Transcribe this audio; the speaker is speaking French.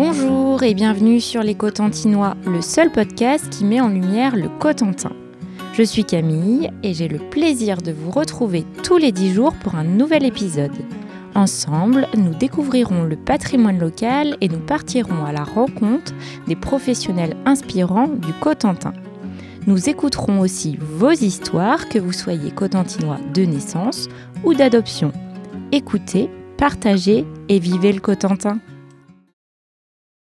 Bonjour et bienvenue sur Les Cotentinois, le seul podcast qui met en lumière le Cotentin. Je suis Camille et j'ai le plaisir de vous retrouver tous les 10 jours pour un nouvel épisode. Ensemble, nous découvrirons le patrimoine local et nous partirons à la rencontre des professionnels inspirants du Cotentin. Nous écouterons aussi vos histoires, que vous soyez cotentinois de naissance ou d'adoption. Écoutez, partagez et vivez le Cotentin.